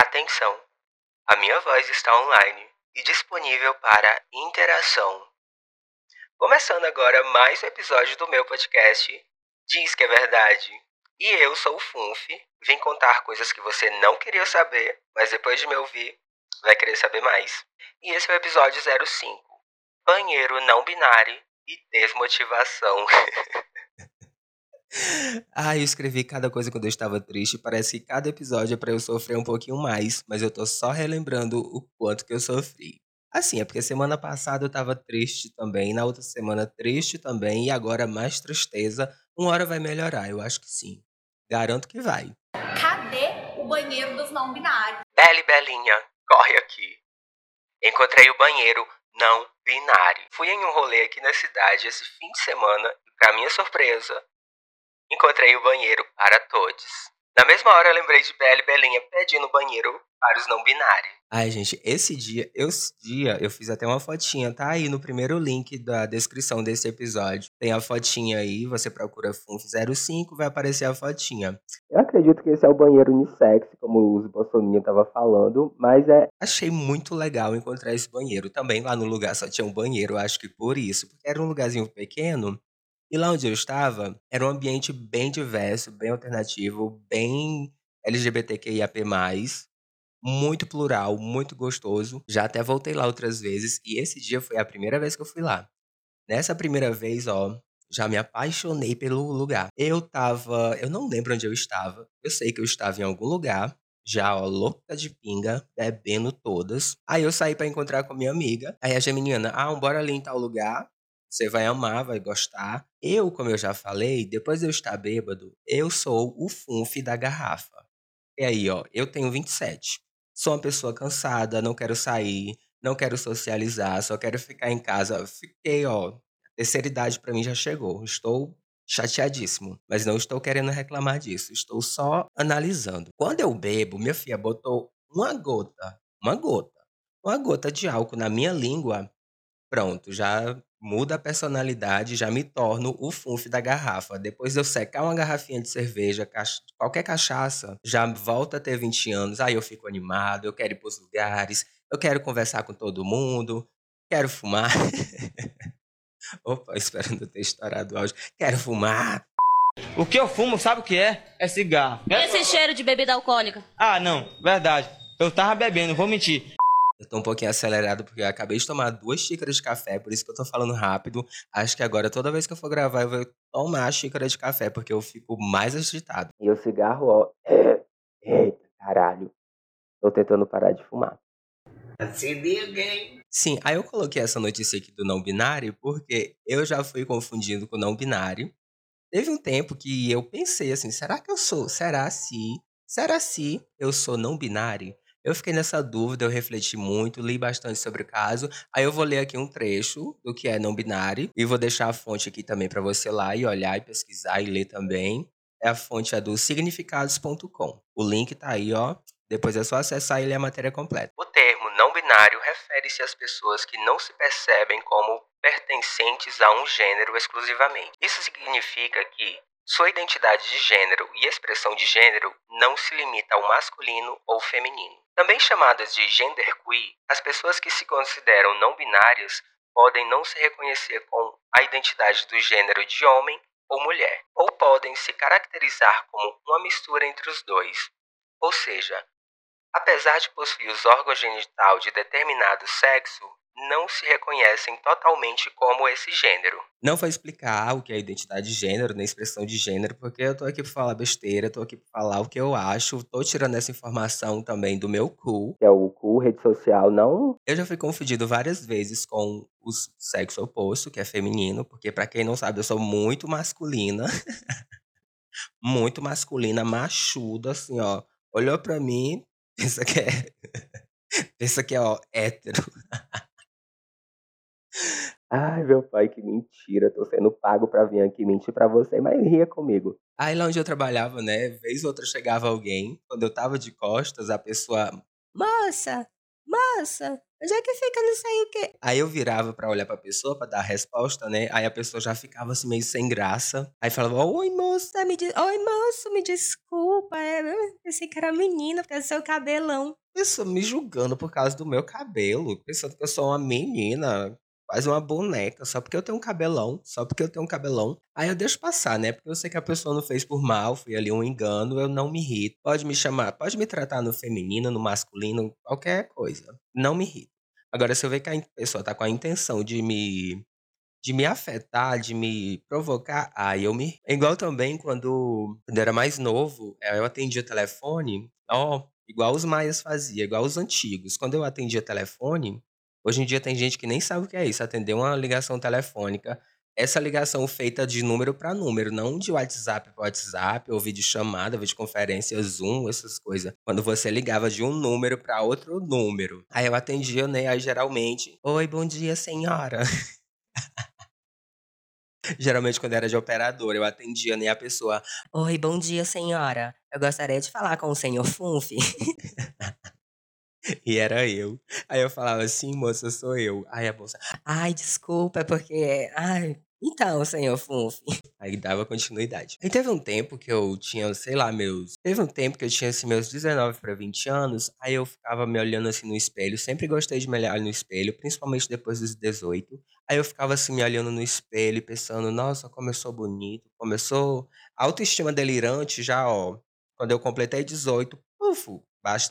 Atenção! A minha voz está online e disponível para interação. Começando agora mais um episódio do meu podcast Diz que é Verdade. E eu sou o Funf, vim contar coisas que você não queria saber, mas depois de me ouvir, vai querer saber mais. E esse é o episódio 05: Banheiro não binário e desmotivação. Ah, eu escrevi cada coisa quando eu estava triste. Parece que cada episódio é pra eu sofrer um pouquinho mais, mas eu tô só relembrando o quanto que eu sofri. Assim, é porque semana passada eu tava triste também, na outra semana triste também, e agora mais tristeza. Uma hora vai melhorar, eu acho que sim. Garanto que vai. Cadê o banheiro dos não binários? Belle Belinha, corre aqui. Encontrei o banheiro não binário. Fui em um rolê aqui na cidade esse fim de semana e, pra minha surpresa, encontrei o banheiro para todos. Na mesma hora eu lembrei de Belle Belinha pedindo banheiro para os não binários. Ai, gente, esse dia, esse dia eu fiz até uma fotinha, tá aí no primeiro link da descrição desse episódio. Tem a fotinha aí, você procura FUNF05, vai aparecer a fotinha. Eu acredito que esse é o banheiro unissex, como os Bolsonaro tava falando, mas é. Achei muito legal encontrar esse banheiro. Também lá no lugar só tinha um banheiro, acho que por isso, porque era um lugarzinho pequeno. E lá onde eu estava, era um ambiente bem diverso, bem alternativo, bem LGBTQIAP+, muito plural, muito gostoso. Já até voltei lá outras vezes e esse dia foi a primeira vez que eu fui lá. Nessa primeira vez, ó, já me apaixonei pelo lugar. Eu tava, eu não lembro onde eu estava. Eu sei que eu estava em algum lugar, já ó, louca de pinga, bebendo todas. Aí eu saí para encontrar com a minha amiga. Aí a geminiana, ah, bora ali em tal lugar. Você vai amar, vai gostar. Eu, como eu já falei, depois de eu estar bêbado, eu sou o funf da garrafa. E aí, ó, eu tenho 27. Sou uma pessoa cansada, não quero sair, não quero socializar, só quero ficar em casa. Fiquei, ó, terceira idade para mim já chegou. Estou chateadíssimo, mas não estou querendo reclamar disso. Estou só analisando. Quando eu bebo, minha filha botou uma gota, uma gota, uma gota de álcool na minha língua. Pronto, já muda a personalidade, já me torno o funf da garrafa. Depois de eu secar uma garrafinha de cerveja, qualquer cachaça, já volta a ter 20 anos. Aí eu fico animado, eu quero ir pros lugares, eu quero conversar com todo mundo, quero fumar. Opa, esperando ter estourado o áudio. Quero fumar. O que eu fumo, sabe o que é? É cigarro. E esse cheiro de bebida alcoólica? Ah, não, verdade. Eu tava bebendo, vou mentir. Eu tô um pouquinho acelerado porque eu acabei de tomar duas xícaras de café, por isso que eu tô falando rápido. Acho que agora, toda vez que eu for gravar, eu vou tomar a xícara de café, porque eu fico mais agitado. E o cigarro, ó. Eita, caralho. Tô tentando parar de fumar. Alguém. Sim, aí eu coloquei essa notícia aqui do não binário porque eu já fui confundindo com não binário. Teve um tempo que eu pensei assim, será que eu sou? Será se? Será se eu sou não binário? Eu fiquei nessa dúvida, eu refleti muito, li bastante sobre o caso. Aí eu vou ler aqui um trecho do que é não binário e vou deixar a fonte aqui também para você lá e olhar e pesquisar e ler também. É a fonte é do significados.com. O link tá aí, ó. Depois é só acessar e ler a matéria completa. O termo não binário refere-se às pessoas que não se percebem como pertencentes a um gênero exclusivamente. Isso significa que sua identidade de gênero e expressão de gênero não se limita ao masculino ou feminino. Também chamadas de genderqueer, as pessoas que se consideram não binárias podem não se reconhecer com a identidade do gênero de homem ou mulher, ou podem se caracterizar como uma mistura entre os dois. Ou seja, apesar de possuir os órgãos genital de determinado sexo, não se reconhecem totalmente como esse gênero. Não vou explicar o que é identidade de gênero, nem expressão de gênero, porque eu tô aqui para falar besteira, tô aqui para falar o que eu acho, tô tirando essa informação também do meu cu, que é o cu, rede social, não. Eu já fui confundido várias vezes com o sexo oposto, que é feminino, porque para quem não sabe, eu sou muito masculina. muito masculina, machuda, assim, ó. Olhou para mim, pensa que é. pensa que é, ó, hétero. Ai, meu pai, que mentira. Tô sendo pago pra vir aqui mentir pra você, mas ria comigo. Aí lá onde eu trabalhava, né, vez ou outra chegava alguém, quando eu tava de costas, a pessoa, moça, moça, Onde é que fica não sei o quê? Aí eu virava pra olhar pra pessoa, pra dar a resposta, né? Aí a pessoa já ficava assim meio sem graça. Aí falava, oi moço, me oi moço, me desculpa. É, eu pensei que era menina, porque é seu cabelão. Pessoa me julgando por causa do meu cabelo, pensando que eu sou uma menina faz uma boneca só porque eu tenho um cabelão, só porque eu tenho um cabelão. Aí eu deixo passar, né? Porque eu sei que a pessoa não fez por mal, foi ali um engano, eu não me irrito. Pode me chamar, pode me tratar no feminino, no masculino, qualquer coisa. Não me irrito. Agora, se eu ver que a pessoa tá com a intenção de me de me afetar, de me provocar, aí eu me. É igual também quando, quando eu era mais novo, eh, eu atendia telefone, ó, igual os maias faziam, igual os antigos. Quando eu atendia telefone, Hoje em dia tem gente que nem sabe o que é isso, atender uma ligação telefônica. Essa ligação feita de número para número, não de WhatsApp para WhatsApp, ou vídeo chamada, videoconferência, Zoom, essas coisas. Quando você ligava de um número para outro número. Aí eu atendia, né? Aí geralmente, oi, bom dia, senhora. Geralmente, quando era de operador, eu atendia né, a pessoa. Oi, bom dia, senhora. Eu gostaria de falar com o senhor Funf. E era eu. Aí eu falava assim, moça, sou eu. Aí a moça, ai, desculpa, é porque. Ai, então, senhor Funf. Aí dava continuidade. Aí teve um tempo que eu tinha, sei lá, meus. Teve um tempo que eu tinha assim, meus 19 para 20 anos. Aí eu ficava me olhando assim no espelho. Sempre gostei de me olhar no espelho, principalmente depois dos 18. Aí eu ficava assim me olhando no espelho e pensando, nossa, como eu sou bonito. Começou autoestima delirante já, ó. Quando eu completei 18, ufo,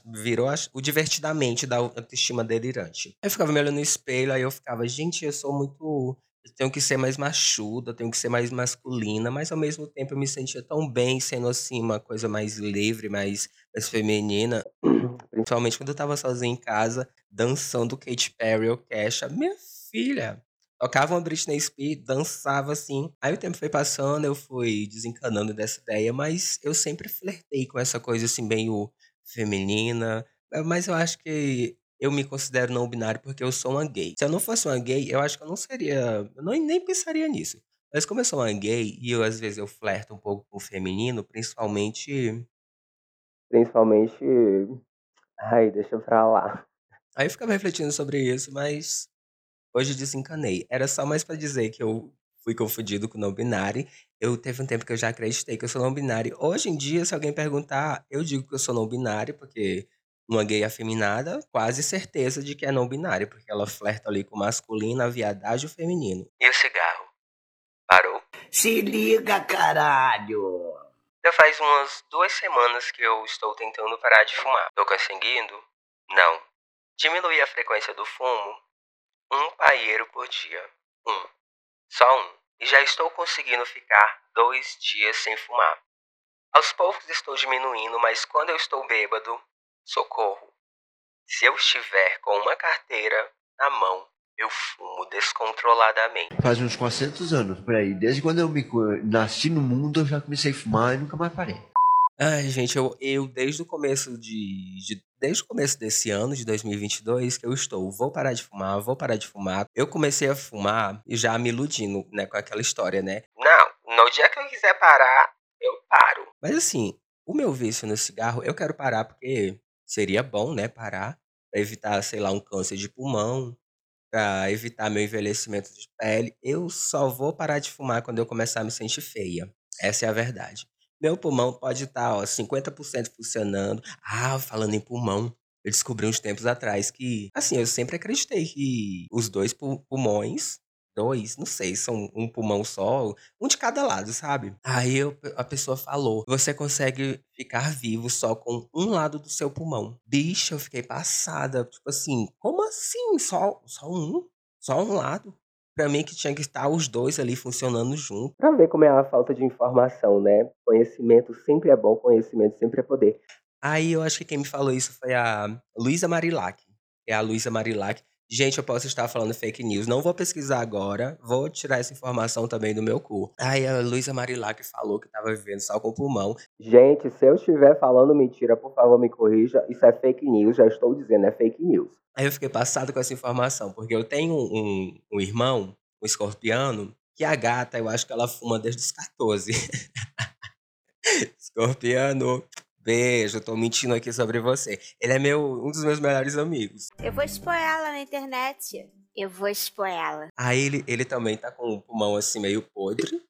virou o divertidamente da autoestima delirante. Eu ficava me olhando no espelho, aí eu ficava, gente, eu sou muito. Eu tenho que ser mais machuda, tenho que ser mais masculina, mas ao mesmo tempo eu me sentia tão bem sendo assim, uma coisa mais livre, mais, mais feminina. Principalmente quando eu tava sozinha em casa, dançando Katy Perry ou Kesha. Minha filha, tocava uma Britney Spears, dançava assim. Aí o tempo foi passando, eu fui desencanando dessa ideia, mas eu sempre flertei com essa coisa assim, meio feminina. Eh, mas eu acho que eu me considero não binário porque eu sou uma gay. Se eu não fosse uma gay, eu acho que eu não seria. Eu não, nem pensaria nisso. Mas como eu sou uma gay e eu, às vezes eu flerto um pouco com o feminino, principalmente. Principalmente. Ai, deixa pra lá. Aí eu ficava refletindo sobre isso, mas hoje desencanei. Era só mais para dizer que eu fui confundido com não binário. Eu teve um tempo que eu já acreditei que eu sou não binário. Hoje em dia, se alguém perguntar, eu digo que eu sou não binário, porque uma gay afeminada, quase certeza de que é não binário, porque ela flerta ali com o masculino, a viadagem e o feminino. E o cigarro? Parou? Se liga, caralho! Já faz umas duas semanas que eu estou tentando parar de fumar. Tô conseguindo? Não. Diminuir a frequência do fumo um paieiro por dia. Um. Só um. E já estou conseguindo ficar dois dias sem fumar. Aos poucos estou diminuindo, mas quando eu estou bêbado, socorro. Se eu estiver com uma carteira na mão, eu fumo descontroladamente. Faz uns 400 anos por aí. Desde quando eu me nasci no mundo, eu já comecei a fumar e nunca mais parei. Ai, gente, eu, eu desde o começo de, de, Desde o começo desse ano, de 2022, que eu estou, vou parar de fumar, vou parar de fumar. Eu comecei a fumar e já me iludindo, né, com aquela história, né? Não, no dia que eu quiser parar, eu paro. Mas assim, o meu vício no cigarro, eu quero parar porque seria bom, né, parar. Pra evitar, sei lá, um câncer de pulmão, pra evitar meu envelhecimento de pele. Eu só vou parar de fumar quando eu começar a me sentir feia. Essa é a verdade. Meu pulmão pode estar, ó, 50% funcionando. Ah, falando em pulmão, eu descobri uns tempos atrás que, assim, eu sempre acreditei que os dois pulmões, dois, não sei, são um pulmão só, um de cada lado, sabe? Aí eu, a pessoa falou: você consegue ficar vivo só com um lado do seu pulmão. Bicho, eu fiquei passada. Tipo assim, como assim? Só, só um? Só um lado? Pra mim que tinha que estar os dois ali funcionando junto. Pra ver como é a falta de informação, né? Conhecimento sempre é bom, conhecimento sempre é poder. Aí eu acho que quem me falou isso foi a Luísa Marilac. É a Luísa Marilac. Gente, eu posso estar falando fake news. Não vou pesquisar agora. Vou tirar essa informação também do meu cu. Aí a Luísa Marilac falou que estava vivendo só com pulmão. Gente, se eu estiver falando mentira, por favor, me corrija. Isso é fake news. Já estou dizendo, é fake news. Aí eu fiquei passado com essa informação, porque eu tenho um, um irmão, um escorpiano, que a gata, eu acho que ela fuma desde os 14. escorpiano, Beijo, tô mentindo aqui sobre você. Ele é meu, um dos meus melhores amigos. Eu vou expor ela na internet. Eu vou expor ela. Aí ele, ele também tá com o pulmão assim meio podre.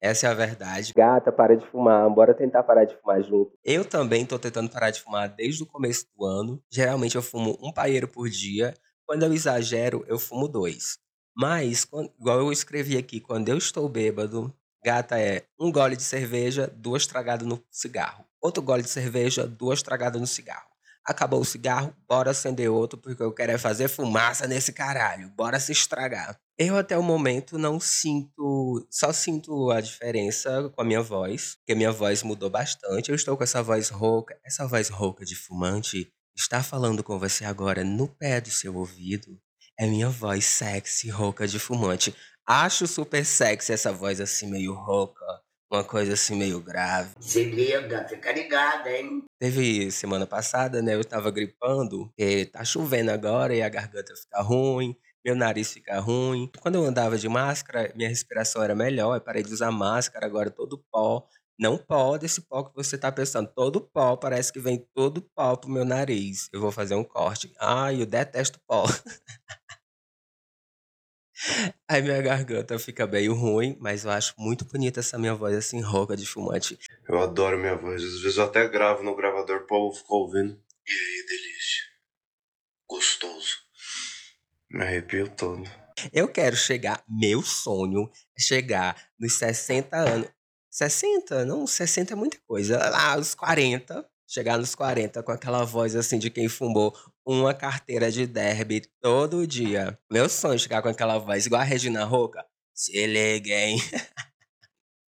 Essa é a verdade. Gata, para de fumar. Bora tentar parar de fumar junto. Eu também tô tentando parar de fumar desde o começo do ano. Geralmente eu fumo um paeiro por dia. Quando eu exagero, eu fumo dois. Mas, quando, igual eu escrevi aqui, quando eu estou bêbado, gata é um gole de cerveja, duas tragadas no cigarro. Outro gole de cerveja, duas tragadas no cigarro. Acabou o cigarro, bora acender outro, porque eu quero é fazer fumaça nesse caralho. Bora se estragar. Eu até o momento não sinto, só sinto a diferença com a minha voz, que a minha voz mudou bastante. Eu estou com essa voz rouca, essa voz rouca de fumante está falando com você agora no pé do seu ouvido. É minha voz sexy, rouca de fumante. Acho super sexy essa voz assim meio rouca, uma coisa assim meio grave. Se liga, fica ligado, hein? Teve semana passada, né? Eu tava gripando, e tá chovendo agora e a garganta fica ruim, meu nariz fica ruim. Quando eu andava de máscara, minha respiração era melhor, eu parei de usar máscara, agora todo pó. Não pó desse pó que você tá pensando, todo pó, parece que vem todo pó pro meu nariz. Eu vou fazer um corte. Ai, eu detesto pó. Aí minha garganta fica meio ruim, mas eu acho muito bonita essa minha voz assim, rouca de fumante. Eu adoro minha voz. Às vezes eu até gravo no gravador, o povo fica ouvindo. E aí, delícia. Gostoso. Me arrepio todo. Eu quero chegar, meu sonho é chegar nos 60 anos. 60? Não, 60 é muita coisa. Lá, os 40. Chegar nos 40 com aquela voz assim de quem fumou uma carteira de derby todo dia. Meu sonho é chegar com aquela voz igual a Regina Roca. Se liguem.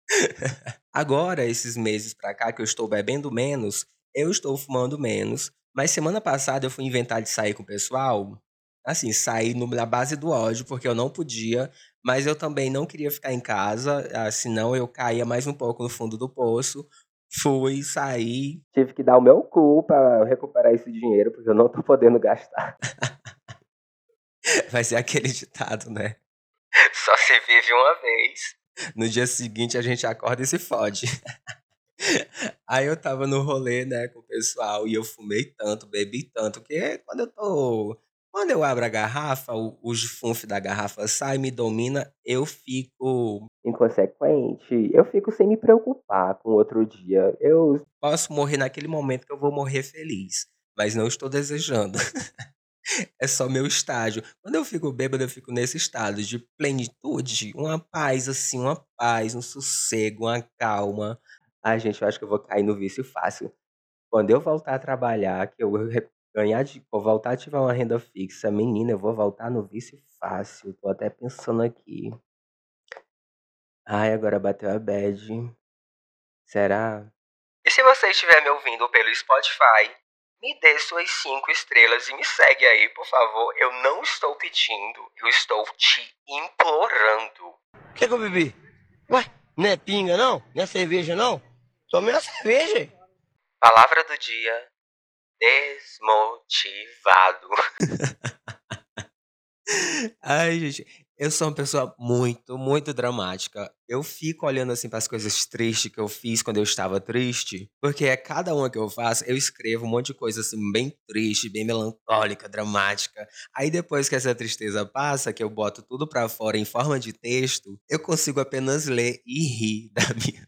Agora, esses meses pra cá que eu estou bebendo menos, eu estou fumando menos. Mas semana passada eu fui inventar de sair com o pessoal. Assim, sair na base do ódio, porque eu não podia. Mas eu também não queria ficar em casa, ah, senão eu caía mais um pouco no fundo do poço. Fui, saí. Tive que dar o meu cu pra recuperar esse dinheiro, porque eu não tô podendo gastar. Vai ser aquele ditado, né? Só se vive uma vez. No dia seguinte a gente acorda e se fode. Aí eu tava no rolê, né, com o pessoal e eu fumei tanto, bebi tanto, que quando eu tô quando eu abro a garrafa, o, o da garrafa sai, me domina, eu fico inconsequente. Eu fico sem me preocupar com outro dia. Eu posso morrer naquele momento que eu vou morrer feliz, mas não estou desejando. é só meu estágio. Quando eu fico bêbado, eu fico nesse estado de plenitude, uma paz assim, uma paz, um sossego, uma calma. Ai, gente, eu acho que eu vou cair no vício fácil. Quando eu voltar a trabalhar, que eu Ganhar de vou voltar a ativar uma renda fixa. Menina, eu vou voltar no vício fácil. Tô até pensando aqui. Ai, agora bateu a bad. Será? E se você estiver me ouvindo pelo Spotify, me dê suas cinco estrelas e me segue aí, por favor. Eu não estou pedindo, eu estou te implorando. O que, que eu bebi? Ué, não é pinga não? Não é cerveja não? Tomei uma cerveja. Palavra do dia desmotivado. Ai, gente, eu sou uma pessoa muito, muito dramática. Eu fico olhando assim para as coisas tristes que eu fiz quando eu estava triste, porque é cada uma que eu faço, eu escrevo um monte de coisa assim bem triste, bem melancólica, dramática. Aí depois que essa tristeza passa, que eu boto tudo para fora em forma de texto, eu consigo apenas ler e rir da minha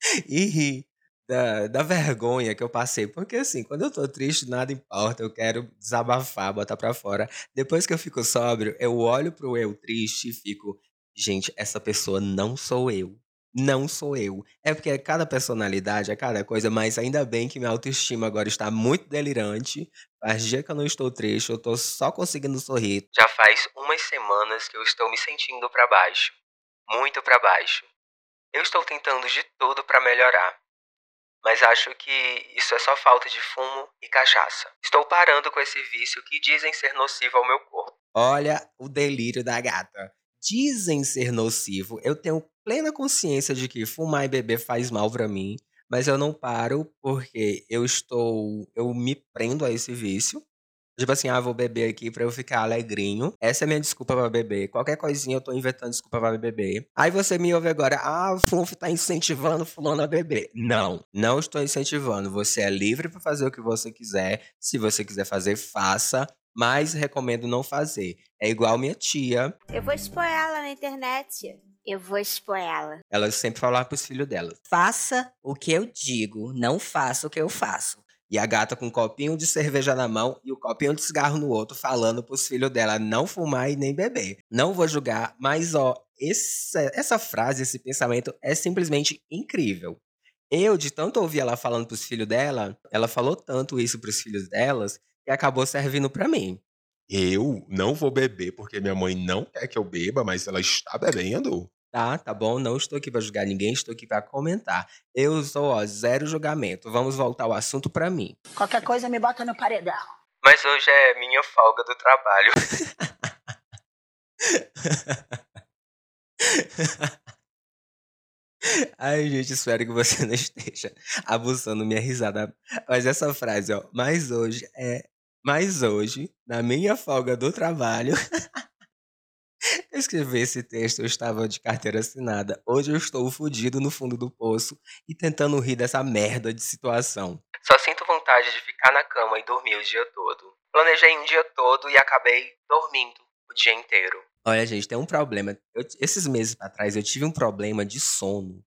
e rir da, da vergonha que eu passei. Porque assim, quando eu tô triste, nada importa, eu quero desabafar, botar pra fora. Depois que eu fico sóbrio, eu olho pro eu triste e fico, gente, essa pessoa não sou eu. Não sou eu. É porque é cada personalidade, é cada coisa, mas ainda bem que minha autoestima agora está muito delirante. Faz dia que eu não estou triste, eu tô só conseguindo sorrir. Já faz umas semanas que eu estou me sentindo para baixo. Muito para baixo. Eu estou tentando de tudo para melhorar mas acho que isso é só falta de fumo e cachaça. Estou parando com esse vício que dizem ser nocivo ao meu corpo. Olha o delírio da gata. Dizem ser nocivo. Eu tenho plena consciência de que fumar e beber faz mal para mim, mas eu não paro porque eu estou, eu me prendo a esse vício. Tipo assim, ah, vou beber aqui pra eu ficar alegrinho. Essa é minha desculpa pra beber. Qualquer coisinha eu tô inventando desculpa pra beber. Aí você me ouve agora, ah, o Funf tá incentivando fulano a beber. Não, não estou incentivando. Você é livre pra fazer o que você quiser. Se você quiser fazer, faça. Mas recomendo não fazer. É igual minha tia. Eu vou expor ela na internet. Eu vou expor ela. Ela sempre falava pros filhos dela. Faça o que eu digo, não faça o que eu faço. E a gata com um copinho de cerveja na mão e o um copinho de cigarro no outro, falando pros filhos dela não fumar e nem beber. Não vou julgar, mas ó, essa, essa frase, esse pensamento é simplesmente incrível. Eu, de tanto ouvir ela falando pros filhos dela, ela falou tanto isso pros filhos delas, que acabou servindo para mim. Eu não vou beber porque minha mãe não quer que eu beba, mas ela está bebendo. Tá, tá bom? Não estou aqui para julgar ninguém, estou aqui para comentar. Eu sou, ó, zero julgamento. Vamos voltar ao assunto para mim. Qualquer coisa me bota no paredão. Mas hoje é minha folga do trabalho. Ai, gente, espero que você não esteja abusando minha risada. Mas essa frase, ó, mas hoje é. Mas hoje, na minha folga do trabalho. Eu escrevi esse texto, eu estava de carteira assinada. Hoje eu estou fudido no fundo do poço e tentando rir dessa merda de situação. Só sinto vontade de ficar na cama e dormir o dia todo. Planejei um dia todo e acabei dormindo o dia inteiro. Olha, gente, tem um problema. Eu, esses meses para trás eu tive um problema de sono.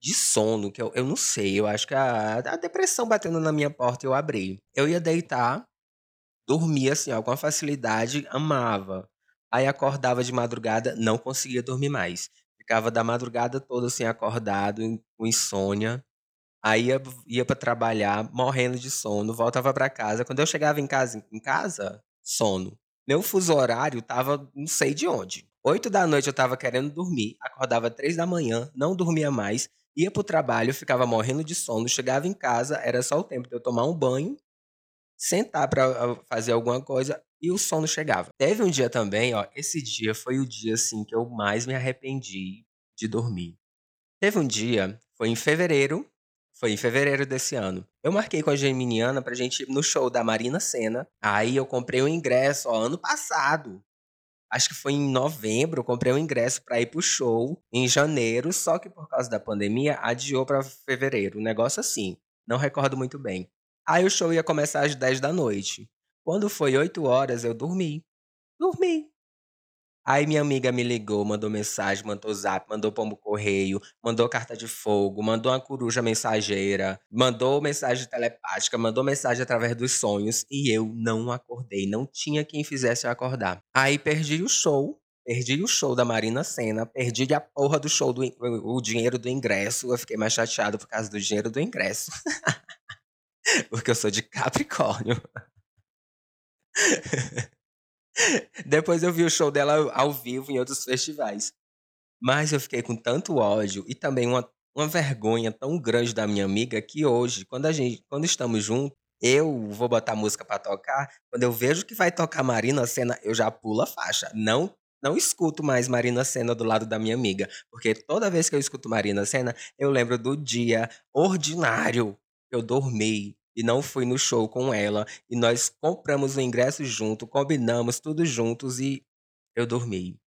De sono, que eu, eu não sei. Eu acho que a, a depressão batendo na minha porta eu abri. Eu ia deitar, dormia assim, ó, com facilidade, amava. Aí acordava de madrugada, não conseguia dormir mais. Ficava da madrugada toda assim acordado, com insônia. Aí ia, ia para trabalhar, morrendo de sono, voltava para casa. Quando eu chegava em casa, em casa, sono. Meu fuso horário tava não sei de onde. Oito da noite eu tava querendo dormir, acordava três da manhã, não dormia mais, ia pro trabalho, ficava morrendo de sono, chegava em casa, era só o tempo de eu tomar um banho, sentar para fazer alguma coisa, e o sono chegava. Teve um dia também, ó, esse dia foi o dia assim que eu mais me arrependi de dormir. Teve um dia, foi em fevereiro, foi em fevereiro desse ano. Eu marquei com a Geminiana pra gente ir no show da Marina Senna. Aí eu comprei o um ingresso, ó, ano passado. Acho que foi em novembro, eu comprei o um ingresso para ir pro show em janeiro, só que por causa da pandemia adiou para fevereiro. Um negócio assim. Não recordo muito bem. Aí o show ia começar às 10 da noite. Quando foi 8 horas, eu dormi. Dormi. Aí minha amiga me ligou, mandou mensagem, mandou zap, mandou pombo correio, mandou carta de fogo, mandou uma coruja mensageira, mandou mensagem telepática, mandou mensagem através dos sonhos e eu não acordei, não tinha quem fizesse eu acordar. Aí perdi o show, perdi o show da Marina Senna, perdi a porra do show do o dinheiro do ingresso, eu fiquei mais chateado por causa do dinheiro do ingresso. Porque eu sou de Capricórnio. Depois eu vi o show dela ao vivo em outros festivais. Mas eu fiquei com tanto ódio e também uma, uma vergonha tão grande da minha amiga que hoje, quando a gente, quando estamos juntos, eu vou botar música para tocar, quando eu vejo que vai tocar Marina Senna, eu já pulo a faixa. Não não escuto mais Marina Senna do lado da minha amiga, porque toda vez que eu escuto Marina Senna, eu lembro do dia ordinário que eu dormi, e não fui no show com ela. E nós compramos o ingresso junto, combinamos tudo juntos e eu dormi.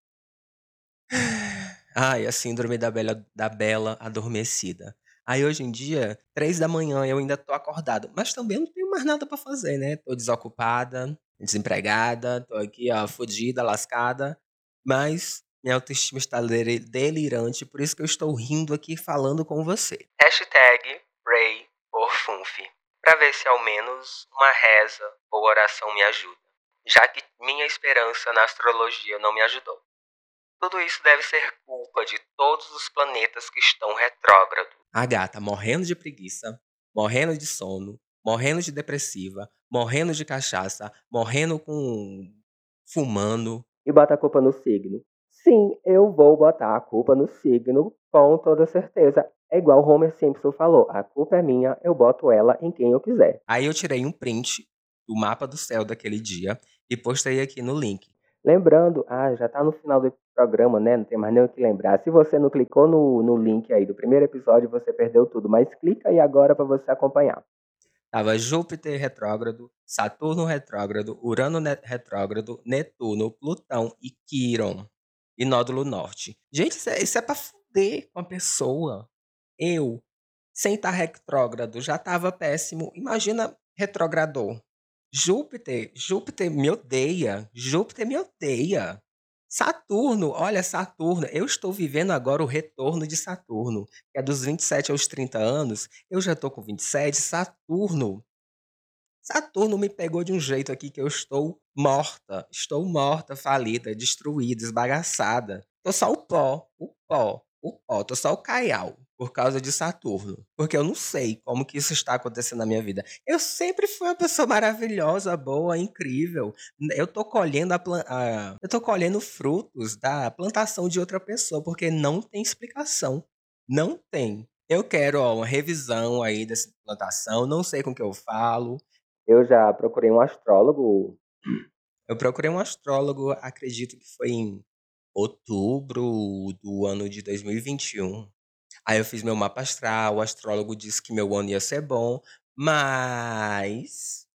Ai, a síndrome da bela, da bela adormecida. Aí hoje em dia, três da manhã, eu ainda tô acordado. Mas também não tenho mais nada para fazer, né? Tô desocupada, desempregada, tô aqui, ó, fodida, lascada. Mas minha autoestima está delirante, por isso que eu estou rindo aqui falando com você. Hashtag para ver se ao menos uma reza ou oração me ajuda, já que minha esperança na astrologia não me ajudou. Tudo isso deve ser culpa de todos os planetas que estão retrógrados. A gata morrendo de preguiça, morrendo de sono, morrendo de depressiva, morrendo de cachaça, morrendo com. fumando. E bota a culpa no signo. Sim, eu vou botar a culpa no signo com toda certeza. É igual Homer Simpson falou: a culpa é minha, eu boto ela em quem eu quiser. Aí eu tirei um print do mapa do céu daquele dia e postei aqui no link. Lembrando, ah, já tá no final do programa, né? Não tem mais nem o que lembrar. Se você não clicou no, no link aí do primeiro episódio, você perdeu tudo. Mas clica aí agora para você acompanhar. Tava Júpiter retrógrado, Saturno retrógrado, Urano retrógrado, Netuno, Plutão e Quiron. E nódulo norte. Gente, isso é, isso é pra fuder com a pessoa. Eu, sem estar retrógrado, já tava péssimo. Imagina retrogrador. Júpiter, Júpiter me odeia. Júpiter me odeia. Saturno, olha, Saturno, eu estou vivendo agora o retorno de Saturno, que é dos 27 aos 30 anos, eu já estou com 27, Saturno. Saturno me pegou de um jeito aqui que eu estou morta, estou morta, falida, destruída, esbagaçada. Tô só o pó, o pó, o pó, tô só o caial por causa de Saturno. Porque eu não sei como que isso está acontecendo na minha vida. Eu sempre fui uma pessoa maravilhosa, boa, incrível. Eu tô colhendo a, a eu tô colhendo frutos da plantação de outra pessoa, porque não tem explicação. Não tem. Eu quero ó, uma revisão aí dessa plantação, não sei com que eu falo. Eu já procurei um astrólogo. Eu procurei um astrólogo, acredito que foi em outubro do ano de 2021. Aí eu fiz meu mapa astral, o astrólogo disse que meu ano ia ser bom, mas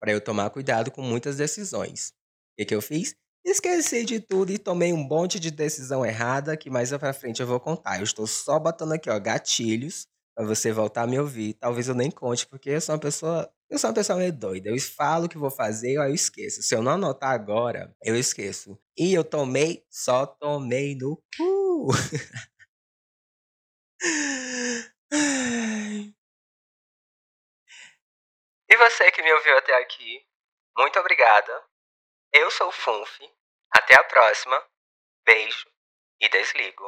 para eu tomar cuidado com muitas decisões. O que, que eu fiz? Esqueci de tudo e tomei um monte de decisão errada que mais pra frente eu vou contar. Eu estou só botando aqui, ó, gatilhos para você voltar a me ouvir. Talvez eu nem conte, porque eu sou uma pessoa, eu sou uma pessoa meio doida. Eu falo o que vou fazer, aí eu esqueço. Se eu não anotar agora, eu esqueço. E eu tomei, só tomei no cu. E você que me ouviu até aqui, muito obrigada. Eu sou o Funf. Até a próxima. Beijo e desligo.